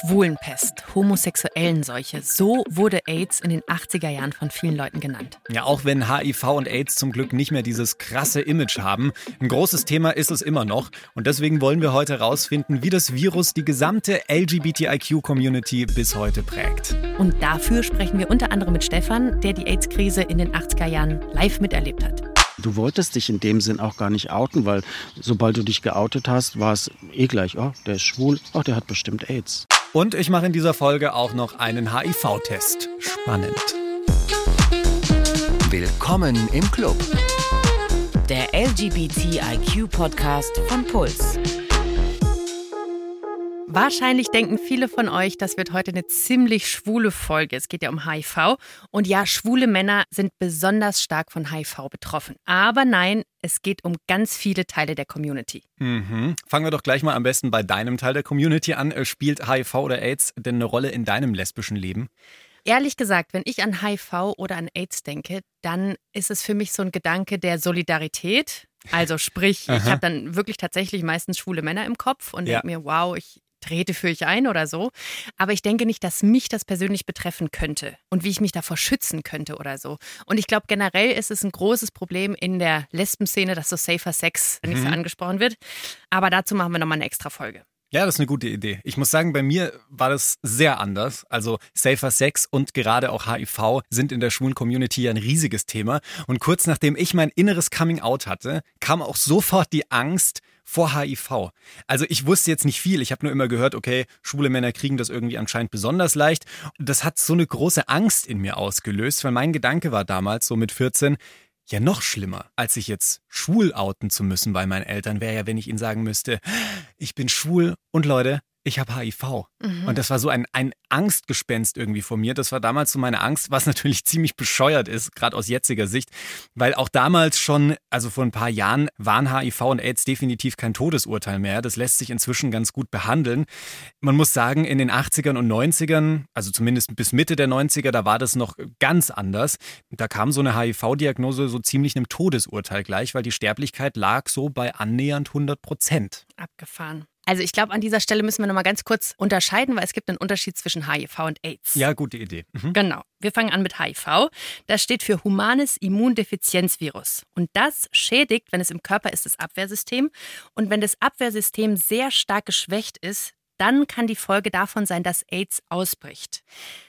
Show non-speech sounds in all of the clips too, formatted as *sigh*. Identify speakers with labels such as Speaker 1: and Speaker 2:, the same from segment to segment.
Speaker 1: Schwulenpest, Homosexuellenseuche. So wurde AIDS in den 80er Jahren von vielen Leuten genannt.
Speaker 2: Ja, auch wenn HIV und AIDS zum Glück nicht mehr dieses krasse Image haben. Ein großes Thema ist es immer noch. Und deswegen wollen wir heute herausfinden, wie das Virus die gesamte LGBTIQ-Community bis heute prägt.
Speaker 1: Und dafür sprechen wir unter anderem mit Stefan, der die AIDS-Krise in den 80er Jahren live miterlebt hat.
Speaker 3: Du wolltest dich in dem Sinn auch gar nicht outen, weil sobald du dich geoutet hast, war es eh gleich, oh, der ist schwul, oh, der hat bestimmt AIDS.
Speaker 2: Und ich mache in dieser Folge auch noch einen HIV-Test. Spannend.
Speaker 4: Willkommen im Club.
Speaker 5: Der LGBTIQ-Podcast von Puls.
Speaker 1: Wahrscheinlich denken viele von euch, das wird heute eine ziemlich schwule Folge. Es geht ja um HIV. Und ja, schwule Männer sind besonders stark von HIV betroffen. Aber nein, es geht um ganz viele Teile der Community.
Speaker 2: Mhm. Fangen wir doch gleich mal am besten bei deinem Teil der Community an. Äh, spielt HIV oder AIDS denn eine Rolle in deinem lesbischen Leben?
Speaker 1: Ehrlich gesagt, wenn ich an HIV oder an AIDS denke, dann ist es für mich so ein Gedanke der Solidarität. Also sprich, ich habe dann wirklich tatsächlich meistens schwule Männer im Kopf und
Speaker 2: Ja.
Speaker 1: denke mir, wow, ich trete für euch ein oder so. Aber ich denke nicht, dass mich das persönlich betreffen könnte und wie ich mich davor schützen könnte oder so. Und ich glaube, generell ist es ein großes Problem in der Lesbenszene, dass so Safer Sex nicht so angesprochen wird. Aber dazu machen wir nochmal eine extra Folge.
Speaker 2: Ja, das ist eine gute Idee. Ich muss sagen, bei mir war das sehr anders. Also Safer Sex und gerade auch HIV sind in der schwulen Community ja ein riesiges Thema. Und kurz nachdem ich mein inneres Coming Out hatte, kam auch sofort die Angst vor HIV. Also ich wusste jetzt nicht viel. Ich habe nur immer gehört, okay, schwule Männer kriegen das irgendwie anscheinend besonders leicht. Das hat so eine große Angst in mir ausgelöst, weil mein Gedanke war damals, so mit 14, ja, noch schlimmer, als sich jetzt schwul outen zu müssen bei meinen Eltern, wäre ja, wenn ich ihnen sagen müsste, ich bin schwul und Leute, ich habe HIV. Und das war so ein, ein Angstgespenst irgendwie vor mir. Das war damals so meine Angst, was natürlich *laughs* ziemlich bescheuert ist, gerade aus jetziger Sicht, weil auch damals schon, also vor ein paar Jahren, waren HIV und AIDS definitiv kein Todesurteil mehr. Das lässt sich inzwischen ganz gut behandeln. Man muss sagen, in den 80ern und 90ern, also zumindest bis Mitte der 90er, da war das noch ganz anders. Da kam so eine HIV-Diagnose so ziemlich einem Todesurteil gleich, weil die Sterblichkeit lag so bei annähernd 100 Prozent.
Speaker 1: Abgefahren. Also ich glaube, an dieser Stelle müssen wir nochmal ganz kurz unterscheiden, weil es gibt einen Unterschied zwischen HIV und AIDS.
Speaker 2: Ja, gute Idee. Mhm.
Speaker 1: Genau. Wir fangen an mit HIV. Das steht für humanes Immundefizienzvirus. Und das schädigt, wenn es im Körper ist, das Abwehrsystem. Und wenn das Abwehrsystem sehr stark geschwächt ist, dann kann die Folge davon sein, dass AIDS ausbricht.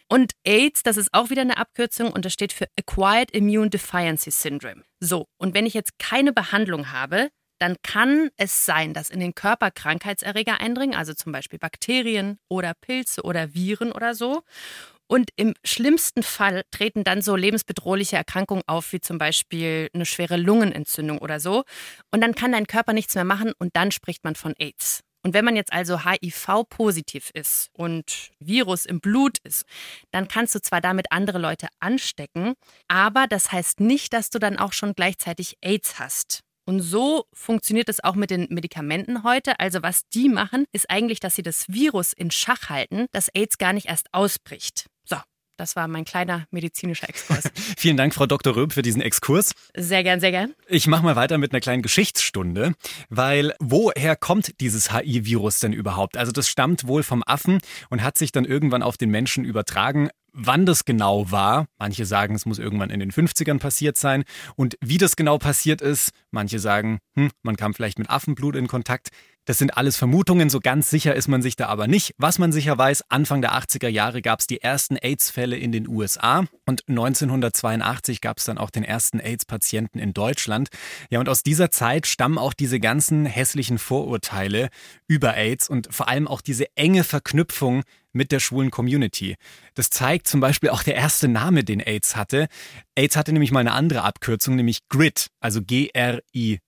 Speaker 1: Und AIDS, das ist auch wieder eine Abkürzung und das steht für Acquired Immune Deficiency Syndrome. So, und wenn ich jetzt keine Behandlung habe, dann kann es sein, dass in den Körper Krankheitserreger eindringen, also zum Beispiel Bakterien oder Pilze oder Viren oder so. Und im schlimmsten Fall treten dann so lebensbedrohliche Erkrankungen auf, wie zum Beispiel eine schwere Lungenentzündung oder so. Und dann kann dein Körper nichts mehr machen und dann spricht man von AIDS. Und wenn man jetzt also HIV-positiv ist und Virus im Blut ist, dann kannst du zwar damit andere Leute anstecken, aber das heißt nicht, dass du dann auch schon gleichzeitig AIDS hast. Und so funktioniert es auch mit den Medikamenten heute. Also was die machen, ist eigentlich, dass sie das Virus in Schach halten, dass AIDS gar nicht erst ausbricht. So, das war mein kleiner medizinischer Exkurs. *laughs*
Speaker 2: Vielen Dank, Frau Dr. Röb, für diesen Exkurs.
Speaker 1: Sehr gern, sehr gern.
Speaker 2: Ich mache mal weiter mit einer kleinen Geschichtsstunde, weil woher kommt dieses HI-Virus denn überhaupt? Also das stammt wohl vom Affen und hat sich dann irgendwann auf den Menschen übertragen. Wann das genau war, manche sagen, es muss irgendwann in den 50ern passiert sein. Und wie das genau passiert ist, manche sagen, hm, man kam vielleicht mit Affenblut in Kontakt. Das sind alles Vermutungen, so ganz sicher ist man sich da aber nicht. Was man sicher weiß, Anfang der 80er Jahre gab es die ersten AIDS-Fälle in den USA und 1982 gab es dann auch den ersten AIDS-Patienten in Deutschland. Ja, und aus dieser Zeit stammen auch diese ganzen hässlichen Vorurteile über AIDS und vor allem auch diese enge Verknüpfung mit der schwulen Community. Das zeigt zum Beispiel auch der erste Name, den AIDS hatte. AIDS hatte nämlich mal eine andere Abkürzung, nämlich GRID, also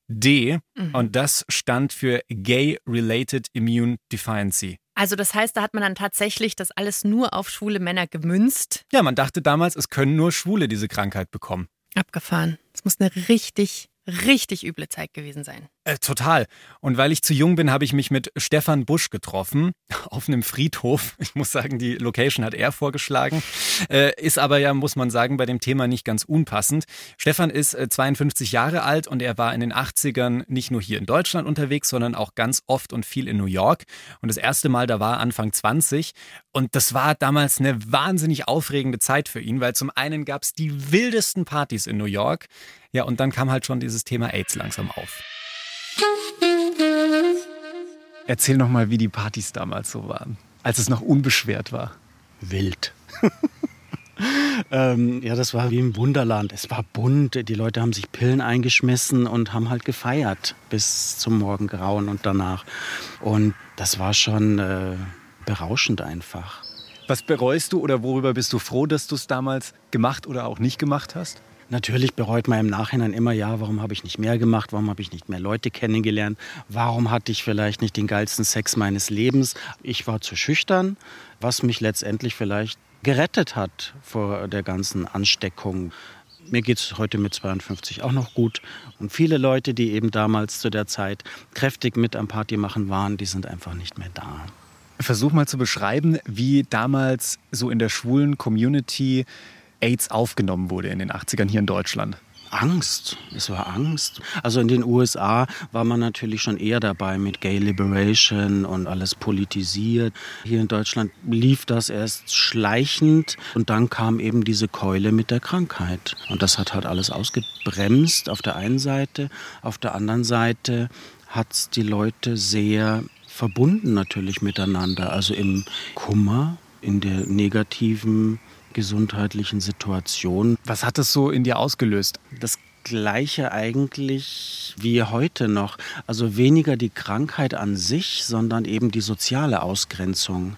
Speaker 2: G-R-I-D. Und das stand für Gay Related Immune Deficiency.
Speaker 1: Also das heißt, da hat man dann tatsächlich das alles nur auf schwule Männer gemünzt.
Speaker 2: Ja, man dachte damals, es können nur Schwule diese Krankheit bekommen.
Speaker 1: Abgefahren. Es muss eine richtig, richtig üble Zeit gewesen sein.
Speaker 2: Äh, total. Und weil ich zu jung bin, habe ich mich mit Stefan Busch getroffen *laughs* auf einem Friedhof. Ich muss sagen, die Location hat er vorgeschlagen. Äh, ist aber ja, muss man sagen, bei dem Thema nicht ganz unpassend. Stefan ist äh, 52 Jahre alt und er war in den 80ern nicht nur hier in Deutschland unterwegs, sondern auch ganz oft und viel in New York. Und das erste Mal, da war Anfang 20. Und das war damals eine wahnsinnig aufregende Zeit für ihn, weil zum einen gab es die wildesten Partys in New York. Ja, und dann kam halt schon dieses Thema AIDS langsam auf. Erzähl noch mal, wie die Partys damals so waren, als es noch unbeschwert war.
Speaker 3: Wild. *laughs* ähm, ja, das war wie im Wunderland. Es war bunt. Die Leute haben sich Pillen eingeschmissen und haben halt gefeiert bis zum Morgengrauen und danach. Und das war schon äh, berauschend einfach.
Speaker 2: Was bereust du oder worüber bist du froh, dass du es damals gemacht oder auch nicht gemacht hast?
Speaker 3: Natürlich bereut man im Nachhinein immer, ja, warum habe ich nicht mehr gemacht, warum habe ich nicht mehr Leute kennengelernt, warum hatte ich vielleicht nicht den geilsten Sex meines Lebens. Ich war zu schüchtern, was mich letztendlich vielleicht gerettet hat vor der ganzen Ansteckung. Mir geht es heute mit 52 auch noch gut. Und viele Leute, die eben damals zu der Zeit kräftig mit am Party machen waren, die sind einfach nicht mehr da.
Speaker 2: Versuch mal zu beschreiben, wie damals so in der schwulen Community AIDS aufgenommen wurde in den 80ern hier in Deutschland?
Speaker 3: Angst. Es war Angst. Also in den USA war man natürlich schon eher dabei mit Gay Liberation und alles politisiert. Hier in Deutschland lief das erst schleichend und dann kam eben diese Keule mit der Krankheit. Und das hat halt alles ausgebremst auf der einen Seite. Auf der anderen Seite hat es die Leute sehr verbunden natürlich miteinander. Also im Kummer, in der negativen gesundheitlichen Situation.
Speaker 2: Was hat das so in dir ausgelöst?
Speaker 3: Das Gleiche eigentlich wie heute noch. Also weniger die Krankheit an sich, sondern eben die soziale Ausgrenzung.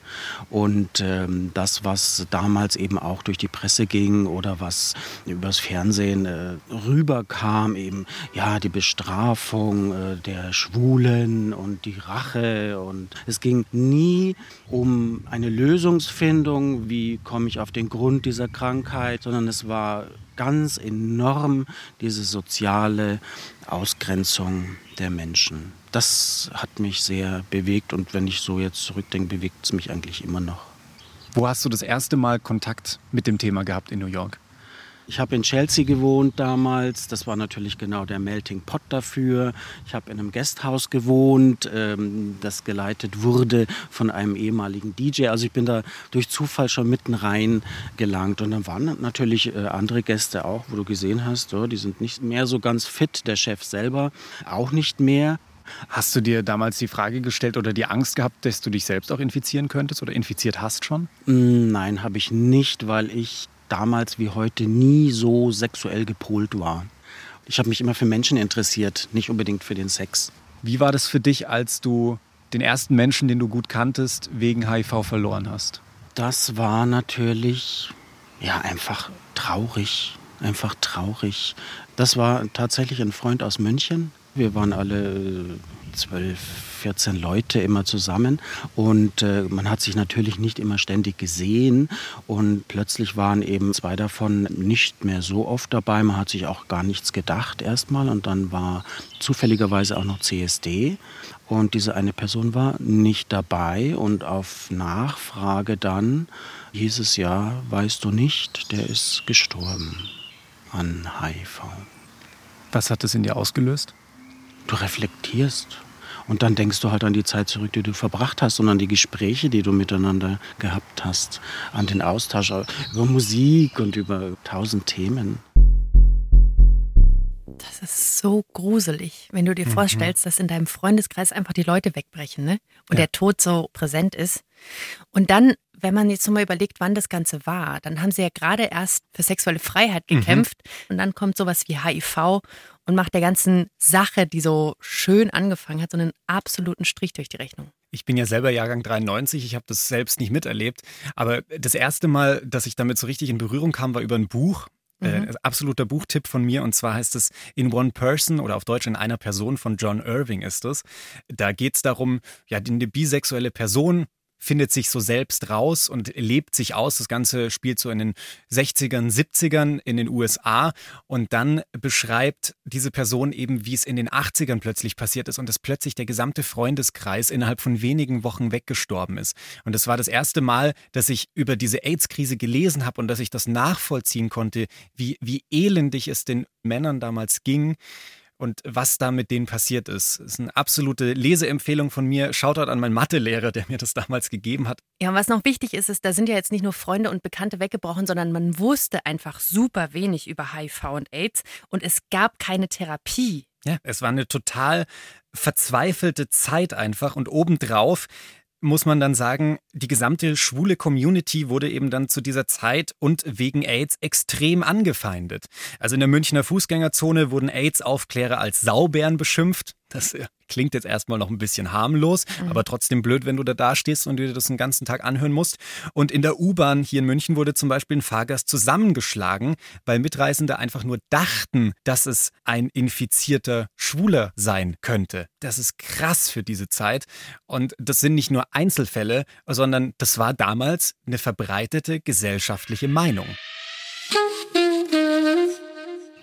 Speaker 3: Und ähm, das, was damals eben auch durch die Presse ging oder was übers Fernsehen äh, rüberkam, eben ja die Bestrafung äh, der Schwulen und die Rache. Und es ging nie um eine Lösungsfindung, wie komme ich auf den Grund dieser Krankheit, sondern es war ganz enorm diese soziale Ausgrenzung der Menschen. Das hat mich sehr bewegt und wenn ich so jetzt zurückdenke, bewegt es mich eigentlich immer noch.
Speaker 2: Wo hast du das erste Mal Kontakt mit dem Thema gehabt in New York?
Speaker 3: Ich habe in Chelsea gewohnt damals. Das war natürlich genau der Melting Pot dafür. Ich habe in einem Gasthaus gewohnt, ähm, das geleitet wurde von einem ehemaligen DJ. Also ich bin da durch Zufall schon mitten rein gelangt. Und dann waren natürlich äh, andere Gäste auch, wo du gesehen hast, oh, die sind nicht mehr so ganz fit. Der Chef selber auch nicht mehr.
Speaker 2: Hast du dir damals die Frage gestellt oder die Angst gehabt, dass du dich selbst auch infizieren könntest oder infiziert hast schon?
Speaker 3: Mm, nein, habe ich nicht, weil ich damals wie heute nie so sexuell gepolt war. Ich habe mich immer für Menschen interessiert, nicht unbedingt für den Sex.
Speaker 2: Wie war das für dich, als du den ersten Menschen, den du gut kanntest, wegen HIV verloren hast?
Speaker 3: Das war natürlich ja einfach traurig, einfach traurig. Das war tatsächlich ein Freund aus München. Wir waren alle zwölf, 14 Leute immer zusammen und äh, man hat sich natürlich nicht immer ständig gesehen und plötzlich waren eben zwei davon nicht mehr so oft dabei. Man hat sich auch gar nichts gedacht erstmal und dann war zufälligerweise auch noch CSD und diese eine Person war nicht dabei und auf Nachfrage dann hieß es ja, weißt du nicht, der ist gestorben an HIV.
Speaker 2: Was hat das in dir ausgelöst?
Speaker 3: Du reflektierst und dann denkst du halt an die Zeit zurück, die du verbracht hast und an die Gespräche, die du miteinander gehabt hast, an den Austausch über Musik und über tausend Themen.
Speaker 1: Das ist so gruselig, wenn du dir mhm. vorstellst, dass in deinem Freundeskreis einfach die Leute wegbrechen ne? und ja. der Tod so präsent ist. Und dann, wenn man jetzt mal überlegt, wann das Ganze war, dann haben sie ja gerade erst für sexuelle Freiheit mhm. gekämpft mhm. und dann kommt sowas wie HIV und macht der ganzen Sache, die so schön angefangen hat, so einen absoluten Strich durch die Rechnung.
Speaker 2: Ich bin ja selber Jahrgang 93, ich habe das selbst nicht miterlebt. Aber das erste Mal, dass ich damit so richtig in Berührung kam, war über ein Buch. Äh, mhm. Äh, absoluter Buchtipp von mir und zwar heißt es In One Person oder auf Deutsch in einer Person von John Irving ist es. Da geht es darum, ja, eine bisexuelle Person findet sich so selbst raus und lebt sich aus. Das Ganze spielt so in den 60ern, 70ern in den USA und dann beschreibt diese Person eben, wie es in den 80ern plötzlich passiert ist und dass plötzlich der gesamte Freundeskreis innerhalb von wenigen Wochen weggestorben ist. Und das war das erste Mal, dass ich über diese AIDS-Krise gelesen habe und dass ich das nachvollziehen konnte, wie, wie elendig es den Männern damals ging und was da mit denen passiert ist. Das ist eine absolute Leseempfehlung von mir. Shoutout an meinen Mathelehrer, der mir das damals gegeben hat.
Speaker 1: Ja, und was noch wichtig ist, ist, da sind ja jetzt nicht nur Freunde und Bekannte weggebrochen, sondern man wusste einfach super wenig über HIV und AIDS und es gab keine Therapie.
Speaker 2: Ja, es war eine total verzweifelte Zeit einfach und obendrauf muss man dann sagen, die gesamte schwule Community wurde eben dann zu dieser Zeit und wegen AIDS extrem angefeindet. Also in der Münchner Fußgängerzone wurden AIDS-Aufklärer als Saubären beschimpft. Das klingt jetzt erstmal noch ein bisschen harmlos, mhm. aber trotzdem blöd, wenn du da dastehst und dir das den ganzen Tag anhören musst. Und in der U-Bahn hier in München wurde zum Beispiel ein Fahrgast zusammengeschlagen, weil Mitreisende einfach nur dachten, dass es ein infizierter Schwuler sein könnte. Das ist krass für diese Zeit. Und das sind nicht nur Einzelfälle, sondern das war damals eine verbreitete gesellschaftliche Meinung.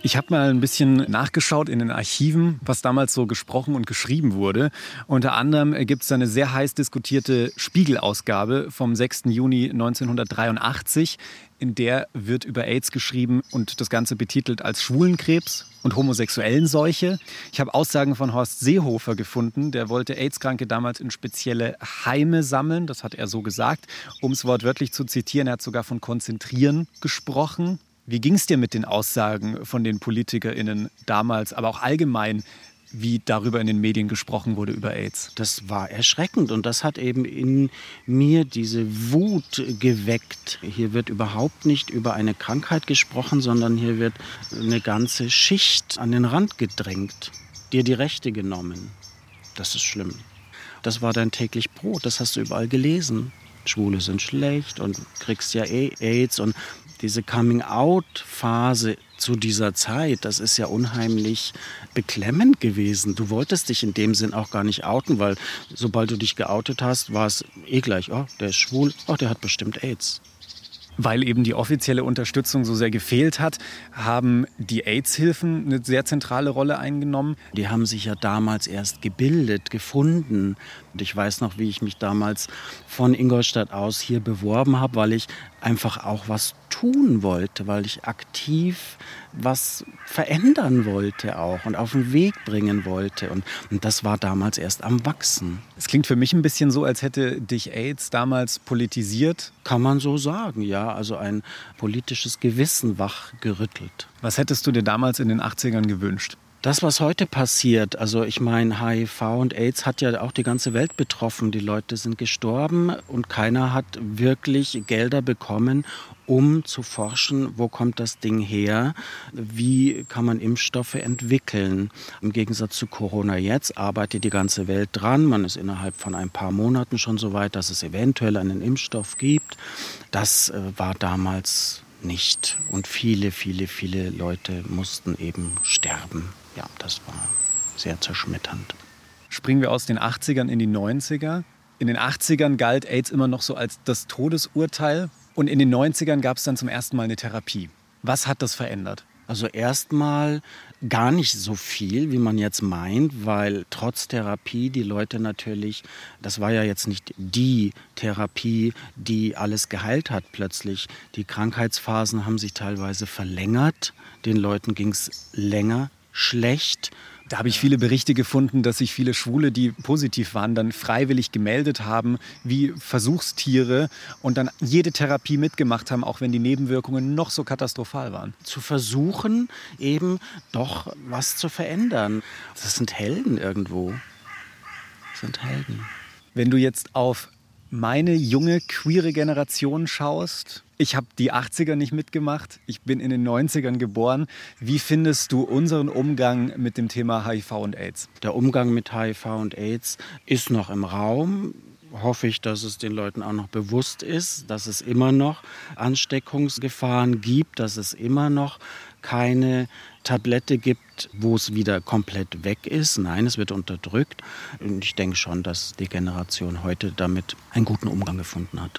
Speaker 2: Ich habe mal ein bisschen nachgeschaut in den Archiven, was damals so gesprochen und geschrieben wurde. Unter anderem gibt es eine sehr heiß diskutierte Spiegelausgabe vom 6. Juni 1983. In der wird über AIDS geschrieben und das Ganze betitelt als Schwulenkrebs und homosexuellen Seuche. Ich habe Aussagen von Horst Seehofer gefunden. Der wollte AIDS-Kranke damals in spezielle Heime sammeln. Das hat er so gesagt. Um es wortwörtlich zu zitieren, er hat sogar von Konzentrieren gesprochen. Wie ging es dir mit den Aussagen von den PolitikerInnen damals, aber auch allgemein, wie darüber in den Medien gesprochen wurde über AIDS?
Speaker 3: Das war erschreckend und das hat eben in mir diese Wut geweckt. Hier wird überhaupt nicht über eine Krankheit gesprochen, sondern hier wird eine ganze Schicht an den Rand gedrängt, dir die Rechte genommen. Das ist schlimm. Das war dein täglich Brot, das hast du überall gelesen. Schwule sind schlecht und kriegst ja eh AIDS und diese Coming-out-Phase zu dieser Zeit, das ist ja unheimlich beklemmend gewesen. Du wolltest dich in dem Sinn auch gar nicht outen, weil sobald du dich geoutet hast, war es eh gleich, oh, der ist schwul, oh, der hat bestimmt AIDS.
Speaker 2: Weil eben die offizielle Unterstützung so sehr gefehlt hat, haben die AIDS-Hilfen eine sehr zentrale Rolle eingenommen.
Speaker 3: Die haben sich ja damals erst gebildet, gefunden. Und ich weiß noch, wie ich mich damals von Ingolstadt aus hier beworben habe, weil ich einfach auch was tun wollte, weil ich aktiv was verändern wollte auch und auf den Weg bringen wollte. Und, und das war damals erst am Wachsen.
Speaker 2: Es klingt für mich ein bisschen so, als hätte dich AIDS damals politisiert.
Speaker 3: Kann man so sagen, ja. Also ein politisches Gewissen wachgerüttelt.
Speaker 2: Was hättest du dir damals in den 80ern gewünscht?
Speaker 3: Das, was heute passiert, also ich meine, HIV und AIDS hat ja auch die ganze Welt betroffen. Die Leute sind gestorben und keiner hat wirklich Gelder bekommen, um zu forschen, wo kommt das Ding her, wie kann man Impfstoffe entwickeln. Im Gegensatz zu Corona jetzt arbeitet die ganze Welt dran. Man ist innerhalb von ein paar Monaten schon so weit, dass es eventuell einen Impfstoff gibt. Das äh, war damals nicht. Und viele, viele, viele Leute mussten eben sterben ja, das war sehr zerschmetternd.
Speaker 2: Springen wir aus den 80ern in die 90er. In den 80ern galt AIDS immer noch so als das Todesurteil und in den 90ern gab es dann zum ersten Mal eine Therapie. Was hat das verändert?
Speaker 3: Also erstmal gar nicht so viel, wie man jetzt meint, weil trotz Therapie die Leute natürlich, das war ja jetzt nicht die Therapie, die alles geheilt hat plötzlich. Die Krankheitsphasen haben sich teilweise verlängert, den Leuten ging es länger schlecht.
Speaker 2: Da habe ich viele Berichte gefunden, dass sich viele Schwule, die positiv waren, dann freiwillig gemeldet haben, wie Versuchstiere und dann jede Therapie mitgemacht haben, auch wenn die Nebenwirkungen noch so katastrophal waren.
Speaker 3: Zu versuchen, eben doch was zu verändern. Das sind Helden irgendwo. Das sind Helden.
Speaker 2: Wenn du jetzt auf meine junge queere Generation schaust, ich habe die 80er nicht mitgemacht, ich bin in den 90ern geboren. Wie findest du unseren Umgang mit dem Thema HIV und AIDS?
Speaker 3: Der Umgang mit HIV und AIDS ist noch im Raum hoffe ich, dass es den Leuten auch noch bewusst ist, dass es immer noch Ansteckungsgefahren gibt, dass es immer noch keine Tablette gibt, wo es wieder komplett weg ist. Nein, es wird unterdrückt. Und ich denke schon, dass die Generation heute damit einen guten Umgang gefunden hat.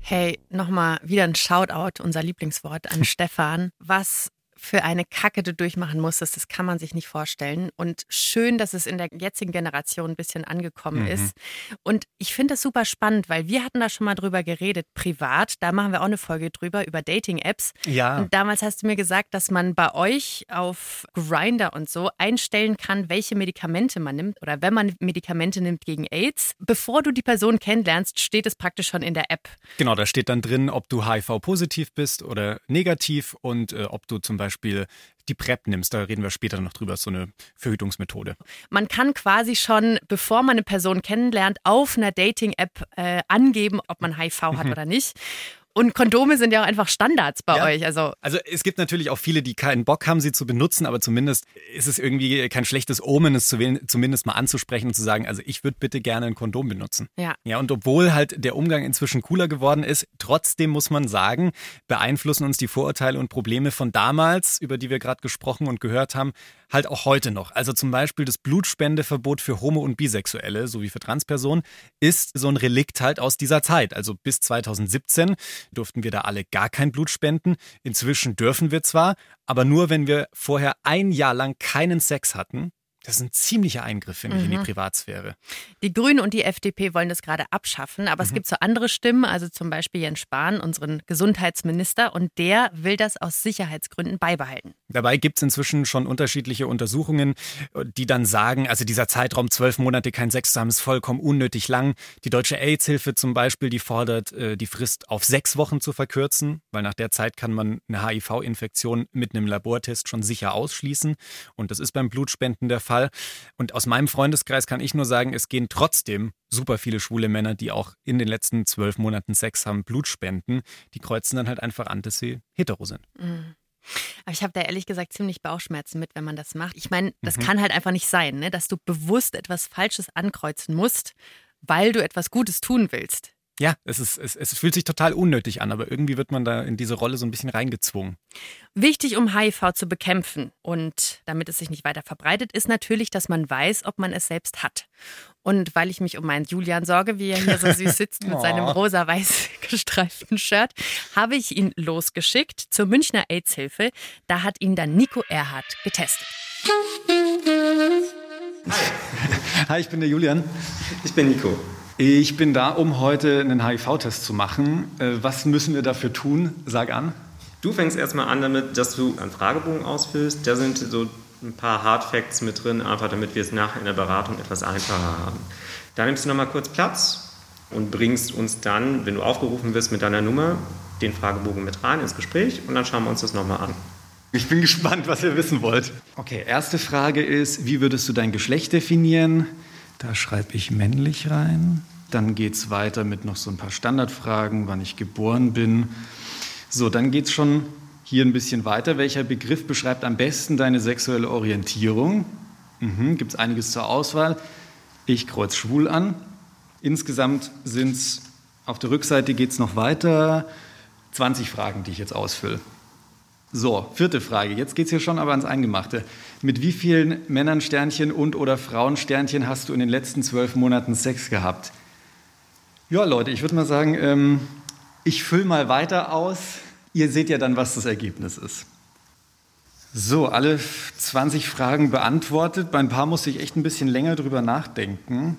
Speaker 1: Hey, nochmal wieder ein Shoutout, unser Lieblingswort an *laughs* Stefan. Was für eine Kacke du durchmachen musstest, das kann man sich nicht vorstellen. Und schön, dass es in der jetzigen Generation ein bisschen angekommen mhm. ist. Und ich finde das super spannend, weil wir hatten da schon mal drüber geredet, privat. Da machen wir auch eine Folge drüber, über Dating-Apps.
Speaker 2: Ja.
Speaker 1: Und damals hast du mir gesagt, dass man bei euch auf Grinder und so einstellen kann, welche Medikamente man nimmt oder wenn man Medikamente nimmt gegen AIDS. Bevor du die Person kennenlernst, steht es praktisch schon in der App.
Speaker 2: Genau, da steht dann drin, ob du HIV-positiv bist oder negativ und äh, ob du zum Beispiel Beispiel die PrEP nimmst, da reden wir später noch drüber, so eine Verhütungsmethode.
Speaker 1: Man kann quasi schon, bevor man eine Person kennenlernt, auf einer Dating-App äh, angeben, ob man HIV hat mhm. oder nicht. Und Kondome sind ja auch einfach Standards bei ja. euch. Also.
Speaker 2: also es gibt natürlich auch viele, die keinen Bock haben, sie zu benutzen, aber zumindest ist es irgendwie kein schlechtes Omen, es zumindest mal anzusprechen und zu sagen, also ich würde bitte gerne ein Kondom benutzen.
Speaker 1: Ja.
Speaker 2: Ja, und obwohl halt der Umgang inzwischen cooler geworden ist, trotzdem muss man sagen, beeinflussen uns die Vorurteile und Probleme von damals, über die wir gerade gesprochen und gehört haben, halt auch heute noch. Also zum Beispiel das Blutspendeverbot für Homo- und Bisexuelle sowie für Transpersonen ist so ein Relikt halt aus dieser Zeit. Also bis 2017 durften wir da alle gar kein Blut spenden. Inzwischen dürfen wir zwar, aber nur wenn wir vorher ein Jahr lang keinen Sex hatten. Das ist ein ziemlicher Eingriff, finde ich, in die mhm. Privatsphäre.
Speaker 1: Die Grünen und die FDP wollen das gerade abschaffen, aber mhm. es gibt so andere Stimmen, also zum Beispiel Jens Spahn, unseren Gesundheitsminister, und der will das aus Sicherheitsgründen beibehalten.
Speaker 2: Dabei gibt es inzwischen schon unterschiedliche Untersuchungen, die dann sagen, also dieser Zeitraum zwölf Monate kein Sex zu haben, ist vollkommen unnötig lang. Die Deutsche AIDS-Hilfe zum Beispiel, die fordert, äh, die Frist auf sechs Wochen zu verkürzen, weil nach der Zeit kann man eine HIV-Infektion mit einem Labortest schon sicher ausschließen. Und das ist beim Blutspenden der Fall. Fall. Und aus meinem Freundeskreis kann ich nur sagen, es gehen trotzdem super viele schwule Männer, die auch in den letzten zwölf Monaten Sex haben, Blut spenden. Die kreuzen dann halt einfach an, dass sie hetero sind.
Speaker 1: Mhm. Aber ich habe da ehrlich gesagt ziemlich Bauchschmerzen mit, wenn man das macht. Ich meine, das mhm. kann halt einfach nicht sein, ne? dass du bewusst etwas Falsches ankreuzen musst, weil du etwas Gutes tun willst.
Speaker 2: Ja, es, ist, es, es fühlt sich total unnötig an, aber irgendwie wird man da in diese Rolle so ein bisschen reingezwungen.
Speaker 1: Wichtig, um HIV zu bekämpfen und damit es sich nicht weiter verbreitet, ist natürlich, dass man weiß, ob man es selbst hat. Und weil ich mich um meinen Julian sorge, wie er hier so süß sitzt *laughs* mit seinem rosa-weiß *laughs* gestreiften Shirt, habe ich ihn losgeschickt zur Münchner AIDS-Hilfe. Da hat ihn dann Nico Erhardt getestet.
Speaker 2: Hi. Hi, ich bin der Julian.
Speaker 4: Ich bin Nico.
Speaker 2: Ich bin da, um heute einen HIV-Test zu machen. Äh, was müssen wir dafür tun? Sag an.
Speaker 4: Du fängst erstmal an damit, dass du einen Fragebogen ausfüllst. Da sind so ein paar Hard Facts mit drin, einfach damit wir es nachher in der Beratung etwas einfacher haben. Da nimmst du nochmal kurz Platz und bringst uns dann, wenn du aufgerufen wirst mit deiner Nummer, den Fragebogen mit rein ins Gespräch und dann schauen wir uns das nochmal an.
Speaker 2: Ich bin *laughs* gespannt, was ihr wissen wollt. Okay, erste Frage ist, wie würdest du dein Geschlecht definieren? Da schreibe ich männlich rein. Dann geht es weiter mit noch so ein paar Standardfragen, wann ich geboren bin. So, dann geht es schon hier ein bisschen weiter. Welcher Begriff beschreibt am besten deine sexuelle Orientierung? Mhm, Gibt es einiges zur Auswahl. Ich kreuz schwul an. Insgesamt sind es, auf der Rückseite geht es noch weiter, 20 Fragen, die ich jetzt ausfülle. So, vierte Frage. Jetzt geht es hier schon aber ans Eingemachte. Mit wie vielen Männern Sternchen und oder Frauen Sternchen hast du in den letzten zwölf Monaten Sex gehabt? Ja, Leute, ich würde mal sagen, ähm, ich fülle mal weiter aus. Ihr seht ja dann, was das Ergebnis ist. So, alle 20 Fragen beantwortet. Bei ein paar musste ich echt ein bisschen länger drüber nachdenken.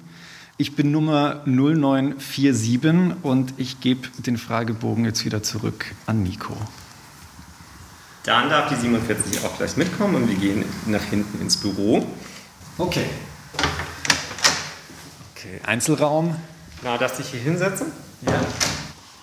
Speaker 2: Ich bin Nummer 0947 und ich gebe den Fragebogen jetzt wieder zurück an Nico.
Speaker 4: Dann darf die 47 auch gleich mitkommen und wir gehen nach hinten ins Büro.
Speaker 2: Okay. Okay, Einzelraum.
Speaker 4: Na, darfst dich hier hinsetzen?
Speaker 2: Ja.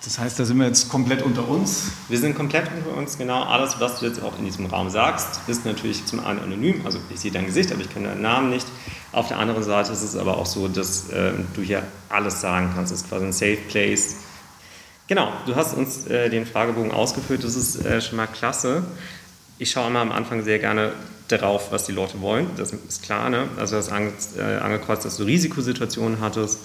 Speaker 2: Das heißt, da sind wir jetzt komplett unter uns?
Speaker 4: Wir sind komplett unter uns, genau. Alles, was du jetzt auch in diesem Raum sagst, ist natürlich zum einen anonym. Also ich sehe dein Gesicht, aber ich kenne deinen Namen nicht. Auf der anderen Seite ist es aber auch so, dass äh, du hier alles sagen kannst. Es ist quasi ein Safe Place Genau, du hast uns äh, den Fragebogen ausgefüllt, das ist äh, schon mal klasse. Ich schaue immer am Anfang sehr gerne darauf, was die Leute wollen, das ist klar. Ne? Also du hast ange äh, angekreuzt, dass du Risikosituationen hattest,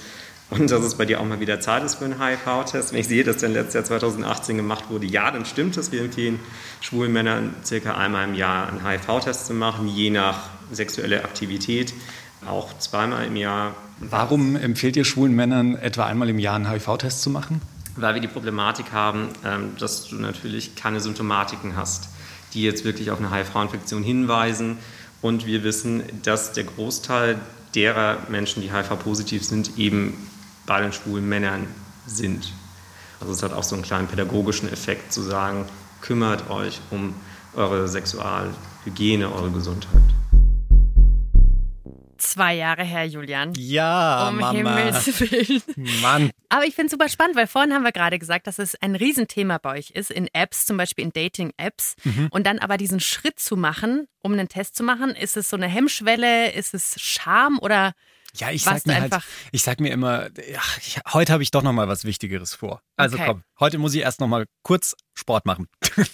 Speaker 4: und dass es bei dir auch mal wieder Zeit ist für einen HIV-Test. Wenn ich sehe, dass der letztes Jahr 2018 gemacht wurde, ja, dann stimmt es. Wir empfehlen schwulen Männern circa einmal im Jahr einen HIV-Test zu machen, je nach sexueller Aktivität, auch zweimal im Jahr.
Speaker 2: Warum empfehlt ihr schwulen Männern etwa einmal im Jahr einen HIV-Test zu machen?
Speaker 4: Weil wir die Problematik haben, ähm, dass du natürlich keine Symptomatiken hast, die jetzt wirklich auf eine HIV-Infektion hinweisen. Und wir wissen, dass der Großteil derer Menschen, die HIV-positiv sind, eben bei den schwulen Männern sind. Also es hat auch so einen kleinen pädagogischen Effekt zu sagen, kümmert euch um eure Sexualhygiene, eure Gesundheit.
Speaker 1: Zwei Jahre her, Julian.
Speaker 2: Ja,
Speaker 1: um
Speaker 2: Mama.
Speaker 1: Himmels Willen.
Speaker 2: Mann.
Speaker 1: Aber ich finde es super spannend, weil vorhin haben wir gerade gesagt, dass es ein Riesenthema bei euch ist, in Apps, zum Beispiel in Dating-Apps.
Speaker 2: Mhm.
Speaker 1: Und dann aber diesen Schritt zu machen, um einen Test zu machen, ist es so eine Hemmschwelle, ist es Scham oder
Speaker 2: Ja, ich sag mir halt, ich sag mir immer, ja, ich, heute habe ich doch noch mal was Wichtigeres vor. Also
Speaker 1: Okay.
Speaker 2: komm, heute muss ich erst noch mal kurz Sport machen. *laughs*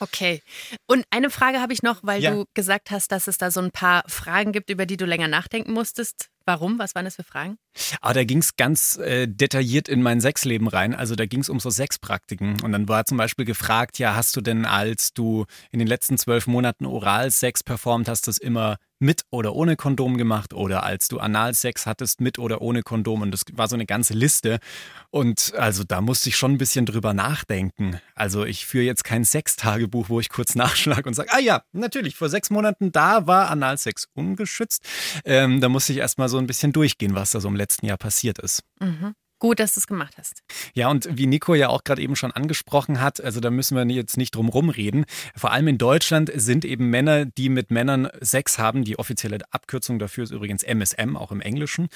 Speaker 1: Okay. Und eine Frage habe ich noch, weil
Speaker 2: Ja.
Speaker 1: du gesagt hast, dass es da so ein paar Fragen gibt, über die du länger nachdenken musstest. Warum? Was waren das für Fragen?
Speaker 2: Aber da ging es ganz äh, detailliert in mein Sexleben rein. Also da ging es um so Sexpraktiken. Und dann war zum Beispiel gefragt, ja, hast du denn, als du in den letzten zwölf Monaten Oralsex performt hast, das immer mit oder ohne Kondom gemacht? Oder als du Analsex hattest, mit oder ohne Kondom? Und das war so eine ganze Liste. Und also da musste ich schon ein bisschen drüber nachdenken. Also ich führe jetzt kein Sextagebuch, wo ich kurz *laughs* nachschlage und sage, ah ja, natürlich, vor sechs Monaten, da war Analsex ungeschützt. Ähm, da musste ich erstmal so ein bisschen durchgehen, was da so im letzten Jahr passiert ist.
Speaker 1: Mhm. Gut, dass du es gemacht hast.
Speaker 2: Ja, und wie Nico ja auch gerade eben schon angesprochen hat, also da müssen wir jetzt nicht drum rumreden. Vor allem in Deutschland sind eben Männer, die mit Männern Sex haben. Die offizielle Abkürzung dafür ist übrigens MSM, auch im Englischen.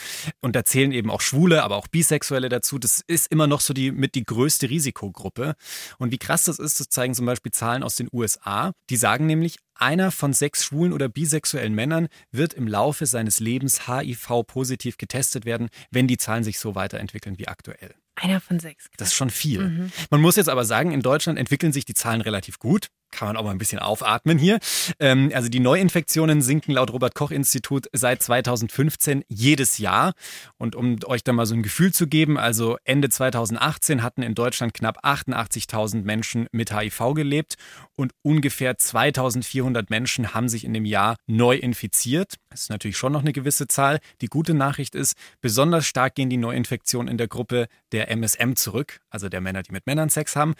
Speaker 2: Und da zählen eben auch Schwule, aber auch Bisexuelle dazu. Das ist immer noch so die mit die größte Risikogruppe. Und wie krass das ist, das zeigen zum Beispiel Zahlen aus den USA. Die sagen nämlich, einer von sechs schwulen oder bisexuellen Männern wird im Laufe seines Lebens HIV-positiv getestet werden, wenn die Zahlen sich so weiterentwickeln wie aktuell.
Speaker 1: Einer von sechs.
Speaker 2: Das ist schon viel. Man muss jetzt aber sagen, in Deutschland entwickeln sich die Zahlen relativ gut. Kann man auch mal ein bisschen aufatmen hier. Ähm, also die Neuinfektionen sinken laut Robert Koch Institut seit 2015 jedes Jahr. Und um euch da mal so ein Gefühl zu geben, also Ende 2018 hatten in Deutschland knapp 88.000 Menschen mit HIV gelebt und ungefähr 2.400 Menschen haben sich in dem Jahr neu infiziert. Das ist natürlich schon noch eine gewisse Zahl. Die gute Nachricht ist, besonders stark gehen die Neuinfektionen in der Gruppe der MSM zurück, also der Männer, die mit Männern Sex haben.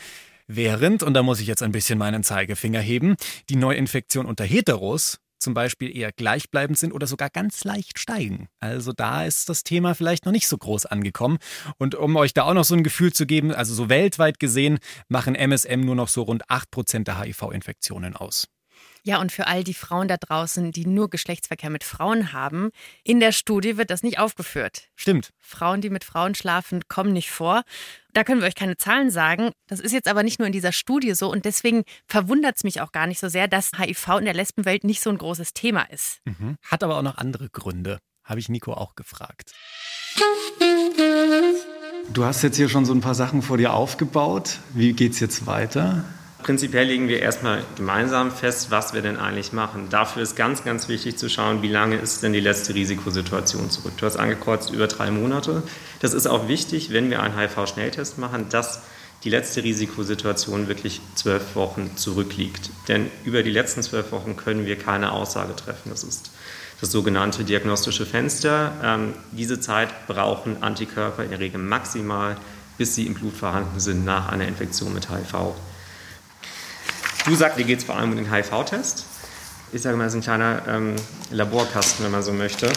Speaker 2: Während, und da muss ich jetzt ein bisschen meinen Zeigefinger heben, die Neuinfektionen unter Heteros zum Beispiel eher gleichbleibend sind oder sogar ganz leicht steigen. Also da ist das Thema vielleicht noch nicht so groß angekommen. Und um euch da auch noch so ein Gefühl zu geben, also so weltweit gesehen, machen MSM nur noch so rund 8% der HIV-Infektionen aus.
Speaker 1: Ja, und für all die Frauen da draußen, die nur Geschlechtsverkehr mit Frauen haben, in der Studie wird das nicht aufgeführt.
Speaker 2: Stimmt.
Speaker 1: Frauen, die mit Frauen schlafen, kommen nicht vor. Da können wir euch keine Zahlen sagen. Das ist jetzt aber nicht nur in dieser Studie so und deswegen verwundert es mich auch gar nicht so sehr, dass HIV in der Lesbenwelt nicht so ein großes Thema ist.
Speaker 2: Mhm. Hat aber auch noch andere Gründe. Habe ich Nico auch gefragt. Du hast jetzt hier schon so ein paar Sachen vor dir aufgebaut. Wie geht's jetzt weiter?
Speaker 4: Prinzipiell legen wir erstmal gemeinsam fest, was wir denn eigentlich machen. Dafür ist ganz, ganz wichtig zu schauen, wie lange ist denn die letzte Risikosituation zurück. Du hast angekreuzt über drei Monate. Das ist auch wichtig, wenn wir einen HIV-Schnelltest machen, dass die letzte Risikosituation wirklich zwölf Wochen zurückliegt. Denn über die letzten zwölf Wochen können wir keine Aussage treffen. Das ist das sogenannte diagnostische Fenster. Ähm, diese Zeit brauchen Antikörper in der Regel maximal, bis sie im Blut vorhanden sind nach einer Infektion mit HIV. Du sagst, dir geht es vor allem um den HIV-Test. Ich sage mal, das ist ein kleiner ähm, Laborkasten, wenn man so möchte.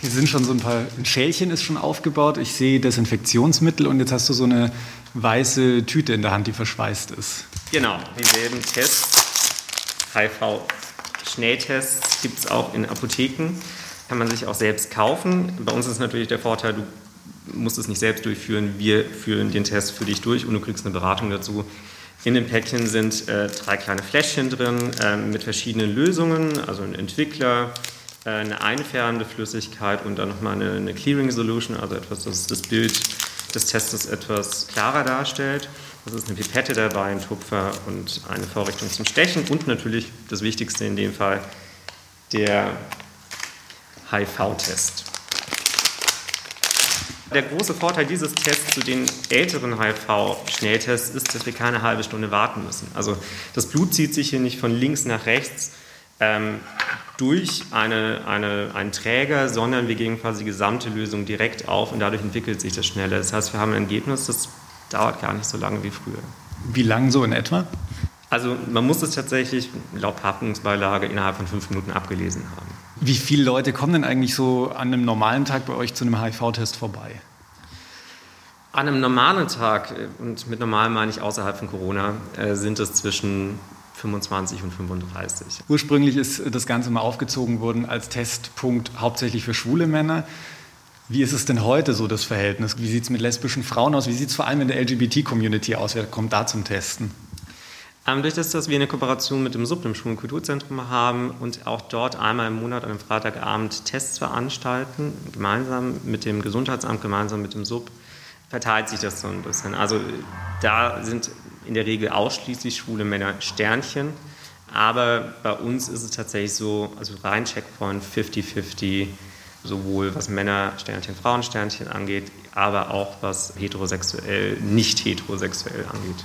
Speaker 2: Hier sind schon so ein paar, ein Schälchen ist schon aufgebaut. Ich sehe Desinfektionsmittel und jetzt hast du so eine weiße Tüte in der Hand, die verschweißt ist.
Speaker 4: Genau, dieselben Tests, HIV-Schnelltests gibt es auch in Apotheken. Kann man sich auch selbst kaufen. Bei uns ist natürlich der Vorteil, du musst es nicht selbst durchführen. Wir führen den Test für dich durch und du kriegst eine Beratung dazu. In dem Päckchen sind äh, drei kleine Fläschchen drin äh, mit verschiedenen Lösungen, also ein Entwickler, äh, eine einfärbende Flüssigkeit und dann nochmal eine, eine Clearing Solution, also etwas, das das Bild des Testes etwas klarer darstellt. Das ist eine Pipette dabei, ein Tupfer und eine Vorrichtung zum Stechen und natürlich das Wichtigste in dem Fall, der HIV-Test. Der große Vorteil dieses Tests zu den älteren HIV-Schnelltests ist, dass wir keine halbe Stunde warten müssen. Also das Blut zieht sich hier nicht von links nach rechts ähm, durch eine, eine, einen Träger, sondern wir gehen quasi die gesamte Lösung direkt auf und dadurch entwickelt sich das schneller. Das heißt, wir haben ein Ergebnis, das dauert gar nicht so lange wie früher.
Speaker 2: Wie lang so in etwa?
Speaker 4: Also man muss es tatsächlich laut Packungsbeilage innerhalb von fünf Minuten abgelesen haben.
Speaker 2: Wie viele Leute kommen denn eigentlich so an einem normalen Tag bei euch zu einem HIV-Test vorbei?
Speaker 4: An einem normalen Tag, äh, und mit normal meine ich außerhalb von Corona, äh, sind es zwischen 25 und 35.
Speaker 2: Ursprünglich ist das Ganze mal aufgezogen worden als Testpunkt hauptsächlich für schwule Männer. Wie ist es denn heute so, das Verhältnis? Wie sieht es mit lesbischen Frauen aus? Wie sieht es vor allem in der LGBT-Community aus? Wer kommt da zum Testen?
Speaker 4: Ähm, durch das, dass wir eine Kooperation mit dem SUB, dem Schwulen Kulturzentrum, haben und auch dort einmal im Monat an einem Freitagabend Tests veranstalten, gemeinsam mit dem Gesundheitsamt, gemeinsam mit dem SUB, verteilt sich das so ein bisschen. Also da sind in der Regel ausschließlich schwule Männer Sternchen. Aber bei uns ist es tatsächlich so, also rein Checkpoint 50-50, sowohl was Männer Sternchen, Frauen Sternchen angeht, aber auch was heterosexuell, nicht heterosexuell angeht.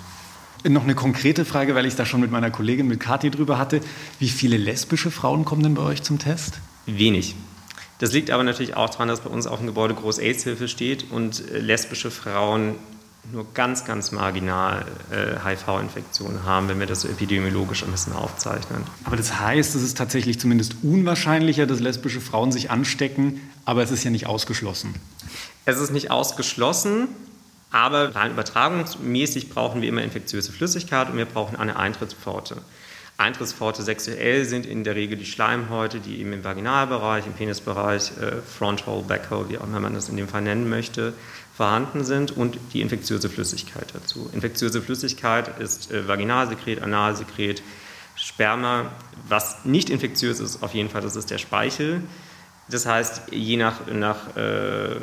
Speaker 2: Noch eine konkrete Frage, weil ich da schon mit meiner Kollegin, mit Kathi drüber hatte. Wie viele lesbische Frauen kommen denn bei euch zum Test?
Speaker 4: Wenig. Das liegt aber natürlich auch daran, dass bei uns auf dem Gebäude Groß AIDS-Hilfe steht und äh, lesbische Frauen nur ganz, ganz marginal äh, HIV-Infektionen haben, wenn wir das so epidemiologisch ein bisschen aufzeichnen.
Speaker 2: Aber das heißt, es ist tatsächlich zumindest unwahrscheinlicher, dass lesbische Frauen sich anstecken, aber es ist ja nicht ausgeschlossen.
Speaker 4: Es ist nicht ausgeschlossen, aber rein übertragungsmäßig brauchen wir immer infektiöse Flüssigkeit und wir brauchen eine Eintrittspforte. Eintrittspforte sexuell sind in der Regel die Schleimhäute, die eben im Vaginalbereich, im Penisbereich, äh, Fronthole, Backhole, wie auch immer man das in dem Fall nennen möchte, vorhanden sind und die infektiöse Flüssigkeit dazu. Infektiöse Flüssigkeit ist äh, Vaginalsekret, Analsekret, Sperma. Was nicht infektiös ist, auf jeden Fall, das ist der Speichel. Das heißt, je nach, nach äh,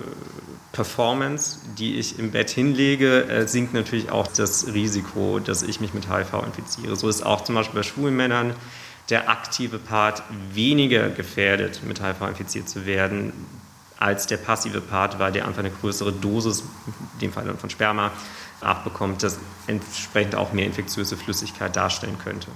Speaker 4: Performance, die ich im Bett hinlege, äh, sinkt natürlich auch das Risiko, dass ich mich mit HIV infiziere. So ist auch zum Beispiel bei schwulen Männern der aktive Part weniger gefährdet, mit HIV infiziert zu werden, als der passive Part, weil der einfach eine größere Dosis, in dem Fall dann von Sperma, abbekommt, das entsprechend auch mehr infektiöse Flüssigkeit darstellen könnte.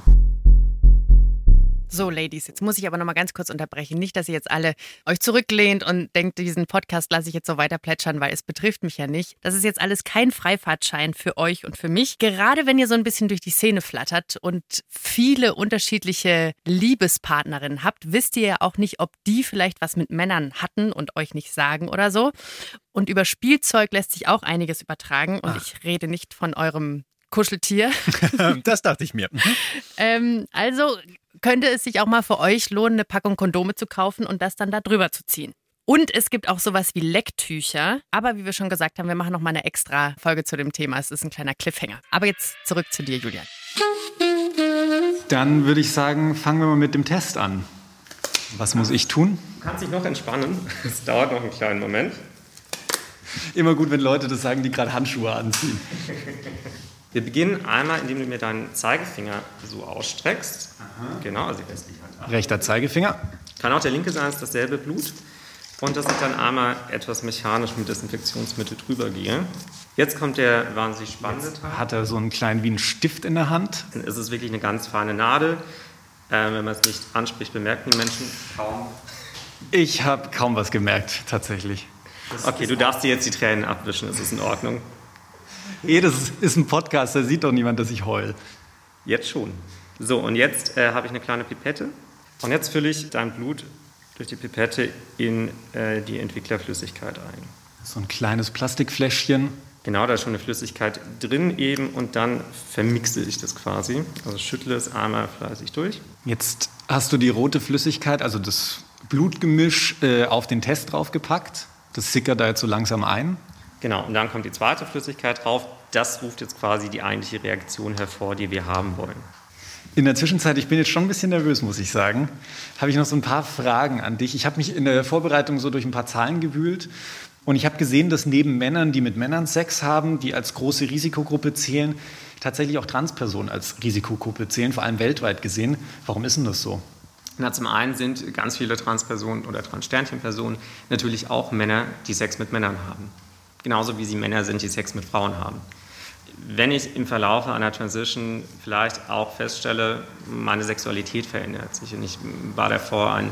Speaker 1: So, Ladies, jetzt muss ich aber noch mal ganz kurz unterbrechen. Nicht, dass ihr jetzt alle euch zurücklehnt und denkt, diesen Podcast lasse ich jetzt so weiter plätschern, weil es betrifft mich ja nicht. Das ist jetzt alles kein Freifahrtschein für euch und für mich. Gerade wenn ihr so ein bisschen durch die Szene flattert und viele unterschiedliche Liebespartnerinnen habt, wisst ihr ja auch nicht, ob die vielleicht was mit Männern hatten und euch nicht sagen oder so. Und über Spielzeug lässt sich auch einiges übertragen. Und Ach. ich rede nicht von eurem Kuscheltier. *laughs*
Speaker 2: das dachte ich mir. Mhm.
Speaker 1: ähm, also könnte es sich auch mal für euch lohnen, eine Packung Kondome zu kaufen und das dann da drüber zu ziehen. Und es gibt auch sowas wie Lecktücher. Aber wie wir schon gesagt haben, wir machen noch mal eine extra Folge zu dem Thema. Es ist ein kleiner Cliffhanger. Aber jetzt zurück zu dir, Julian.
Speaker 2: Dann würde ich sagen, fangen wir mal mit dem Test an. Was muss ich tun?
Speaker 4: Du kannst dich noch entspannen. Es dauert noch einen kleinen Moment.
Speaker 2: Immer gut, wenn Leute das sagen, die gerade Handschuhe anziehen.
Speaker 4: Wir beginnen einmal, indem du mir deinen Zeigefinger so ausstreckst. Aha. Genau, also
Speaker 2: Hand. Rechter Zeigefinger.
Speaker 4: Kann auch der linke sein, ist dasselbe Blut. Und dass ich dann einmal etwas mechanisch mit Desinfektionsmittel drüber gehe. Jetzt kommt der wahnsinnig spannende
Speaker 2: Teil. Hat er so einen kleinen wie einen Stift in der Hand?
Speaker 4: Es ist wirklich eine ganz feine Nadel. Äh, wenn man es nicht anspricht, bemerken die Menschen kaum.
Speaker 2: Ich habe kaum was gemerkt, tatsächlich.
Speaker 4: Das okay, du darfst dir jetzt die Tränen abwischen, es ist in Ordnung.
Speaker 2: Das ist ein Podcast, da sieht doch niemand, dass ich heul.
Speaker 4: Jetzt schon. So, und jetzt äh, habe ich eine kleine Pipette. Und jetzt fülle ich dein Blut durch die Pipette in äh, die Entwicklerflüssigkeit ein.
Speaker 2: So ein kleines Plastikfläschchen.
Speaker 4: Genau, da ist schon eine Flüssigkeit drin eben und dann vermixe ich das quasi. Also schüttle es einmal fleißig durch.
Speaker 2: Jetzt hast du die rote Flüssigkeit, also das Blutgemisch, äh, auf den Test draufgepackt. Das sickert da jetzt so langsam ein.
Speaker 4: Genau, und dann kommt die zweite Flüssigkeit drauf. Das ruft jetzt quasi die eigentliche Reaktion hervor, die wir haben wollen.
Speaker 2: In der Zwischenzeit, ich bin jetzt schon ein bisschen nervös, muss ich sagen, habe ich noch so ein paar Fragen an dich. Ich habe mich in der Vorbereitung so durch ein paar Zahlen gewühlt und ich habe gesehen, dass neben Männern, die mit Männern Sex haben, die als große Risikogruppe zählen, tatsächlich auch Transpersonen als Risikogruppe zählen, vor allem weltweit gesehen. Warum ist denn das so?
Speaker 4: Na, zum einen sind ganz viele Transpersonen oder Transsternchenpersonen natürlich auch Männer, die Sex mit Männern haben. Genauso wie sie Männer sind, die Sex mit Frauen haben. Wenn ich im Verlauf einer Transition vielleicht auch feststelle, meine Sexualität verändert sich und ich war davor ein,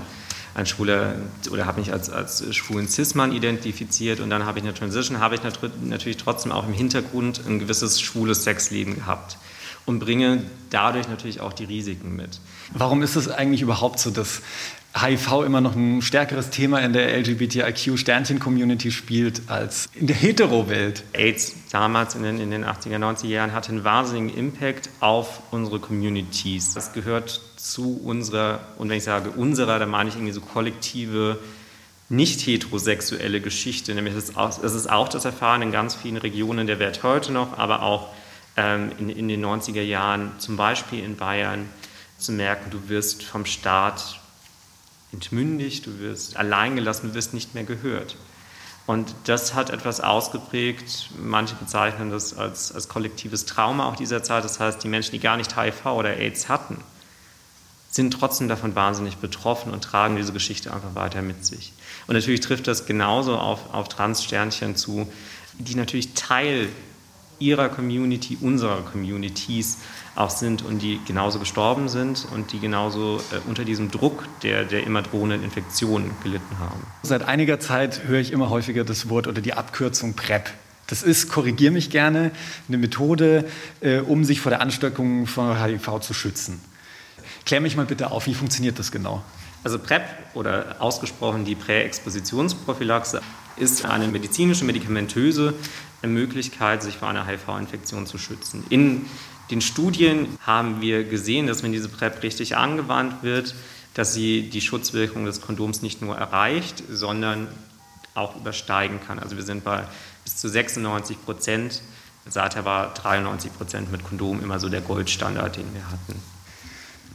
Speaker 4: ein schwuler oder habe mich als, als schwulen Cis-Mann identifiziert und dann habe ich eine Transition, habe ich natürlich trotzdem auch im Hintergrund ein gewisses schwules Sexleben gehabt und bringe dadurch natürlich auch die Risiken mit.
Speaker 2: Warum ist es eigentlich überhaupt so, dass HIV immer noch ein stärkeres Thema in der LGBTIQ-Sternchen-Community spielt als in der Hetero-Welt.
Speaker 4: AIDS damals in den, in den 80er, 90er Jahren hatte einen wahnsinnigen Impact auf unsere Communities. Das gehört zu unserer, und wenn ich sage unserer, dann meine ich irgendwie so kollektive, nicht heterosexuelle Geschichte. Nämlich das ist, auch, ist auch das Erfahren in ganz vielen Regionen der Welt heute noch, aber auch ähm, in, in den 90er Jahren, zum Beispiel in Bayern, zu merken, du wirst vom Staat entmündigt, du wirst alleingelassen, du wirst nicht mehr gehört. Und das hat etwas ausgeprägt. Manche bezeichnen das als, als kollektives Trauma auch dieser Zeit. Das heißt, die Menschen, die gar nicht HIV oder AIDS hatten, sind trotzdem davon wahnsinnig betroffen und tragen diese Geschichte einfach weiter mit sich. Und natürlich trifft das genauso auf, auf Trans-Sternchen zu, die natürlich Teil ihrer Community, unserer Communities auch sind und die genauso gestorben sind und die genauso äh, unter diesem Druck der, der immer drohenden Infektionen gelitten haben.
Speaker 2: Seit einiger Zeit höre ich immer häufiger das Wort oder die Abkürzung PrEP. Das ist, korrigiere mich gerne, eine Methode, äh, um sich vor der Ansteckung von HIV zu schützen. Klär mich mal bitte auf, wie funktioniert das genau?
Speaker 4: Also PrEP oder ausgesprochen die Präexpositionsprophylaxe ist eine medizinische, medikamentöse Möglichkeit, sich vor einer HIV-Infektion zu schützen. In den Studien haben wir gesehen, dass wenn diese PrEP richtig angewandt wird, dass sie die Schutzwirkung des Kondoms nicht nur erreicht, sondern auch übersteigen kann. Also wir sind bei bis zu 96 Prozent. Seither war 93 Prozent mit Kondom immer so der Goldstandard, den wir hatten.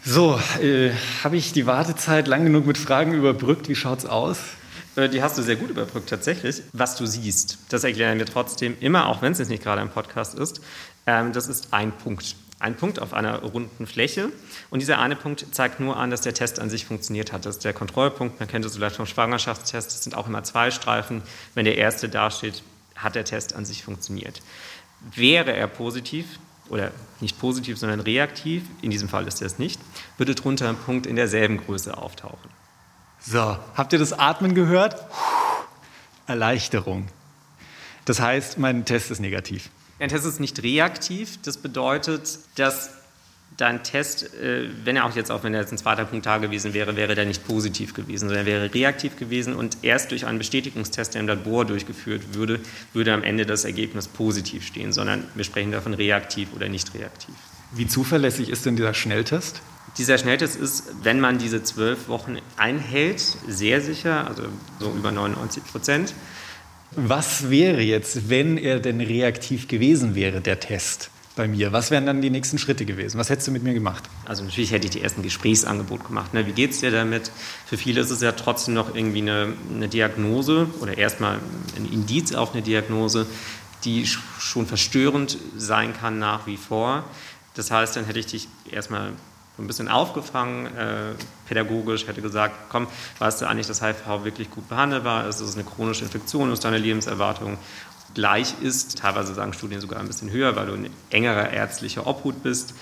Speaker 2: So, äh, habe ich die Wartezeit lang genug mit Fragen überbrückt? Wie schaut es aus?
Speaker 4: Äh, die hast du sehr gut überbrückt tatsächlich. Was du siehst, das erklären wir trotzdem immer, auch wenn es nicht gerade ein Podcast ist. Ähm, das ist ein Punkt. Ein Punkt auf einer runden Fläche. Und dieser eine Punkt zeigt nur an, dass der Test an sich funktioniert hat. Das ist der Kontrollpunkt. Man kennt das vielleicht vom Schwangerschaftstest. Das sind auch immer zwei Streifen. Wenn der erste dasteht, hat der Test an sich funktioniert. Wäre er positiv, oder nicht positiv, sondern reaktiv, in diesem Fall ist er es nicht, würde drunter ein Punkt in derselben Größe auftauchen.
Speaker 2: So, habt ihr das Atmen gehört? Erleichterung. Das heißt, mein Test ist negativ.
Speaker 4: Ein Test ist nicht reaktiv. Das bedeutet, dass dein Test, äh, wenn er auch jetzt auch wenn er jetzt ein zweiter Punkt da gewesen wäre, wäre der nicht positiv gewesen, sondern wäre reaktiv gewesen und erst durch einen Bestätigungstest, der im Labor durchgeführt würde, würde am Ende das Ergebnis positiv stehen, sondern wir sprechen davon reaktiv oder nicht reaktiv.
Speaker 2: Wie zuverlässig ist denn dieser Schnelltest?
Speaker 4: Dieser Schnelltest ist, wenn man diese zwölf Wochen einhält, sehr sicher, also so über 99 Prozent.
Speaker 2: Was wäre jetzt, wenn er denn reaktiv gewesen wäre, der Test bei mir? Was wären dann die nächsten Schritte gewesen? Was hättest du mit mir gemacht?
Speaker 4: Also natürlich hätte ich die ersten Gesprächsangebot gemacht. Ne? Wie geht es dir damit? Für viele ist es ja trotzdem noch irgendwie eine, eine Diagnose oder erstmal ein Indiz auf eine Diagnose, die schon verstörend sein kann nach wie vor. Das heißt, dann hätte ich dich erstmal ein bisschen aufgefangen, äh, pädagogisch, hätte gesagt, komm, weißt du eigentlich, dass HIV wirklich gut behandelbar ist, es ist eine chronische Infektion, ist deine Lebenserwartung gleich ist, teilweise sagen Studien sogar ein bisschen höher, weil du ein engerer ärztlicher Obhut bist.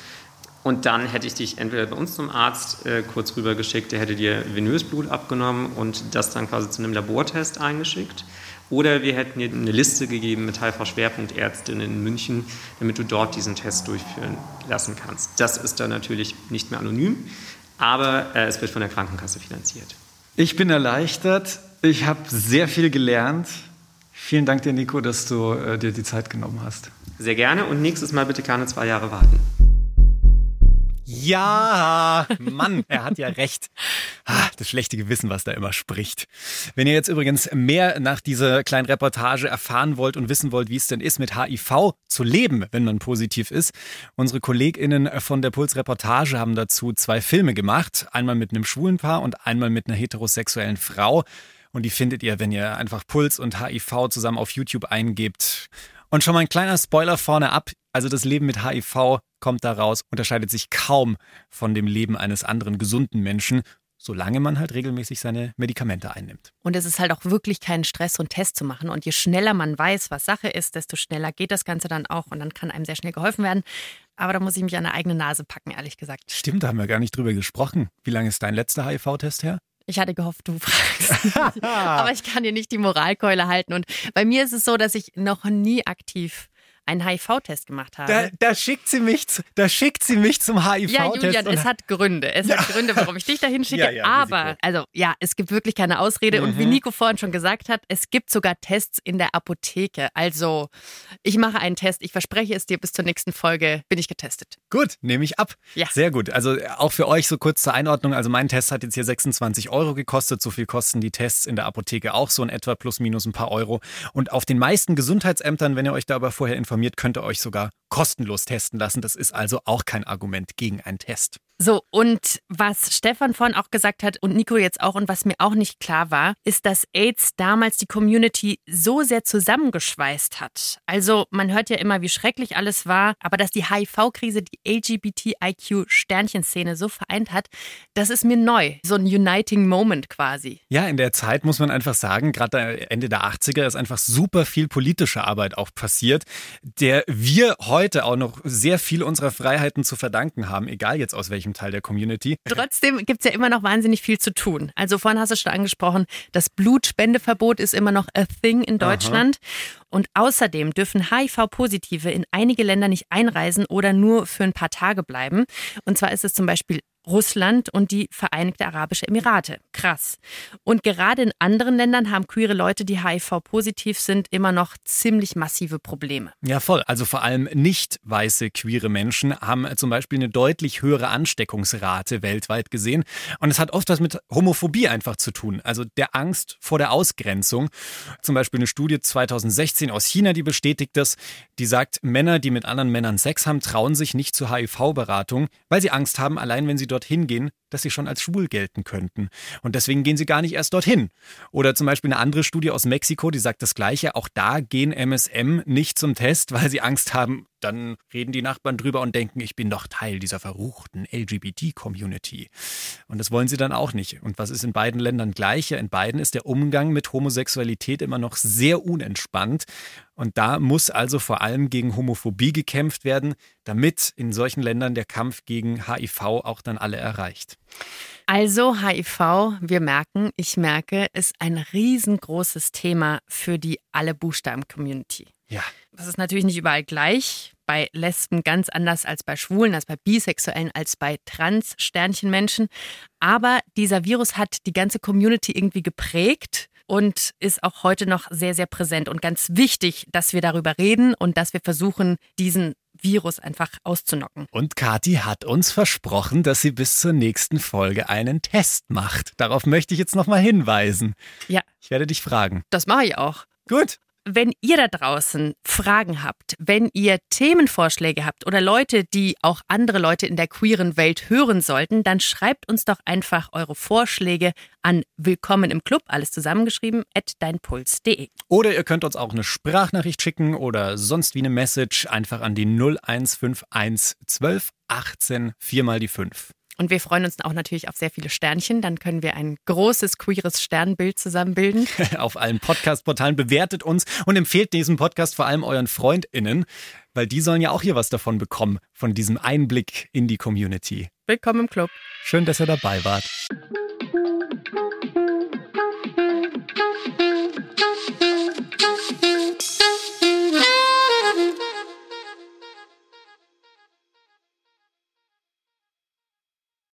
Speaker 4: Und dann hätte ich dich entweder bei uns zum Arzt äh, kurz rüber geschickt, der hätte dir venös Blut abgenommen und das dann quasi zu einem Labortest eingeschickt. Oder wir hätten dir eine Liste gegeben mit HIV-Schwerpunktärztinnen in München, damit du dort diesen Test durchführen lassen kannst. Das ist dann natürlich nicht mehr anonym, aber äh, es wird von der Krankenkasse finanziert.
Speaker 2: Ich bin erleichtert. Ich habe sehr viel gelernt. Vielen Dank dir, Nico, dass du äh, dir die Zeit genommen hast.
Speaker 4: Sehr gerne und nächstes Mal bitte keine zwei Jahre warten.
Speaker 2: Ja, Mann, er hat ja recht. Ah, das schlechte Gewissen, was da immer spricht. Wenn ihr jetzt übrigens mehr nach dieser kleinen Reportage erfahren wollt und wissen wollt, wie es denn ist, mit HIV zu leben, wenn man positiv ist, unsere KollegInnen von der Puls Reportage haben dazu zwei Filme gemacht. Einmal mit einem schwulen Paar und einmal mit einer heterosexuellen Frau. Und die findet ihr, wenn ihr einfach Puls und HIV zusammen auf YouTube eingebt. Und schon mal ein kleiner Spoiler vorne ab. Also das Leben mit HIV kommt daraus, unterscheidet sich kaum von dem Leben eines anderen gesunden Menschen solange man halt regelmäßig seine Medikamente einnimmt.
Speaker 1: Und es ist halt auch wirklich kein Stress, so einen Test zu machen. Und je schneller man weiß, was Sache ist, desto schneller geht das Ganze dann auch und dann kann einem sehr schnell geholfen werden. Aber da muss ich mich an der eigene Nase packen, ehrlich gesagt.
Speaker 2: Stimmt, da haben wir gar nicht drüber gesprochen. Wie lange ist dein letzter HIV-Test her?
Speaker 1: Ich hatte gehofft, du fragst. *laughs* Aber ich kann dir nicht die Moralkeule halten. Und bei mir ist es so, dass ich noch nie aktiv einen HIV-Test gemacht habe.
Speaker 2: Da, da, schickt sie mich, da schickt sie mich zum HIV-Test.
Speaker 1: Ja, Julian, es hat Gründe. Es ja. hat Gründe, warum ich dich dahin *laughs* schicke. Ja, ja, aber, also ja, es gibt wirklich keine Ausrede. Mhm. Und wie mhm. Nico vorhin schon gesagt hat, es gibt sogar Tests in der Apotheke. Also, ich mache einen Test. Ich verspreche es dir, bis zur nächsten Folge bin ich getestet.
Speaker 2: Gut, nehme ich ab. Ja. Sehr gut. Also auch für euch so kurz zur Einordnung. Also mein Test hat jetzt hier 26 Euro gekostet. So viel kosten die Tests in der Apotheke auch so in etwa plus minus ein paar Euro. Und auf den meisten Gesundheitsämtern, wenn ihr euch da aber vorher informiert, könnt ihr euch sogar kostenlos testen lassen. Das ist also auch kein Argument gegen einen Test.
Speaker 1: So, und was Stefan vorhin auch gesagt hat und Nico jetzt auch und was mir auch nicht klar war, ist, dass AIDS damals die Community so sehr zusammengeschweißt hat. Also man hört ja immer, wie schrecklich alles war, aber dass die HIV-Krise die LGBTIQ-Sternchenszene so vereint hat, das ist mir neu. So ein Uniting Moment quasi.
Speaker 2: Ja, in der Zeit muss man einfach sagen, gerade Ende der 80er ist einfach super viel politische Arbeit auch passiert, der wir heute auch noch sehr viel unserer Freiheiten zu verdanken haben, egal jetzt aus welchem welchem Teil der Community. *laughs*
Speaker 1: Trotzdem gibt es ja immer noch wahnsinnig viel zu tun. Also vorhin hast du schon angesprochen, das Blutspendeverbot ist immer noch a thing in Deutschland. Aha. Und außerdem dürfen HIV-Positive in einige Länder nicht einreisen oder nur für ein paar Tage bleiben. Und zwar ist es zum Beispiel Russland und die Vereinigte Arabische Emirate. Krass. Und gerade in anderen Ländern haben queere Leute, die HIV-positiv sind, immer noch ziemlich massive Probleme.
Speaker 2: Ja, voll. Also vor allem nicht weiße queere Menschen haben zum Beispiel eine deutlich höhere Ansteckungsrate weltweit gesehen. Und es hat oft was mit Homophobie einfach zu tun. Also der Angst vor der Ausgrenzung. Zum Beispiel eine Studie 2016 aus China, die bestätigt das. Die sagt, Männer, die mit anderen Männern Sex haben, trauen sich nicht zur HIV-Beratung, weil sie Angst haben, allein wenn sie dorthin gehen, dass sie schon als schwul gelten könnten. Und deswegen gehen sie gar nicht erst dorthin. Oder zum Beispiel eine andere Studie aus Mexiko, die sagt das Gleiche. Auch da gehen MSM nicht zum Test, *laughs* weil sie Angst haben, dann reden die Nachbarn drüber und denken, ich bin doch Teil dieser verruchten LGBT-Community. Und das wollen sie dann auch nicht. Und was ist in beiden Ländern gleich? In beiden ist der Umgang mit Homosexualität immer noch sehr unentspannt. Und da muss also vor allem gegen Homophobie gekämpft werden, damit in solchen Ländern der Kampf gegen HIV auch dann alle erreicht.
Speaker 1: Also HIV, wir merken, ich merke, ist ein riesengroßes Thema für die alle Buchstaben-Community.
Speaker 2: Ja.
Speaker 1: Das ist natürlich nicht überall gleich. Bei Lesben ganz anders als bei Schwulen, als bei Bisexuellen, als bei Trans-Sternchenmenschen. Aber dieser Virus hat die ganze Community irgendwie geprägt und ist auch heute noch sehr, sehr präsent und ganz wichtig, dass wir darüber reden und dass wir versuchen, diesen Virus einfach auszunocken.
Speaker 2: Und Kathi hat uns versprochen, dass sie bis zur nächsten Folge einen Test macht. Darauf möchte ich jetzt nochmal hinweisen.
Speaker 1: Ja.
Speaker 2: Ich werde dich fragen.
Speaker 1: Das mache ich auch.
Speaker 2: Gut
Speaker 1: wenn ihr da draußen Fragen habt, wenn ihr Themenvorschläge habt oder Leute, die auch andere Leute in der queeren Welt hören sollten, dann schreibt uns doch einfach eure Vorschläge an willkommen im Club, alles zusammengeschrieben, at deinpuls.de.
Speaker 2: Oder ihr könnt uns auch eine Sprachnachricht schicken oder sonst wie eine Message einfach an die 0151 12 18 4 mal die 5.
Speaker 1: Und wir freuen uns auch natürlich auf sehr viele Sternchen. Dann können wir ein großes queeres Sternbild zusammenbilden. *laughs*
Speaker 2: auf allen Podcast-Portalen bewertet uns und empfehlt diesen Podcast vor allem euren FreundInnen, weil die sollen ja auch hier was davon bekommen, von diesem Einblick in die Community.
Speaker 1: Willkommen im Club.
Speaker 2: Schön, dass ihr dabei wart.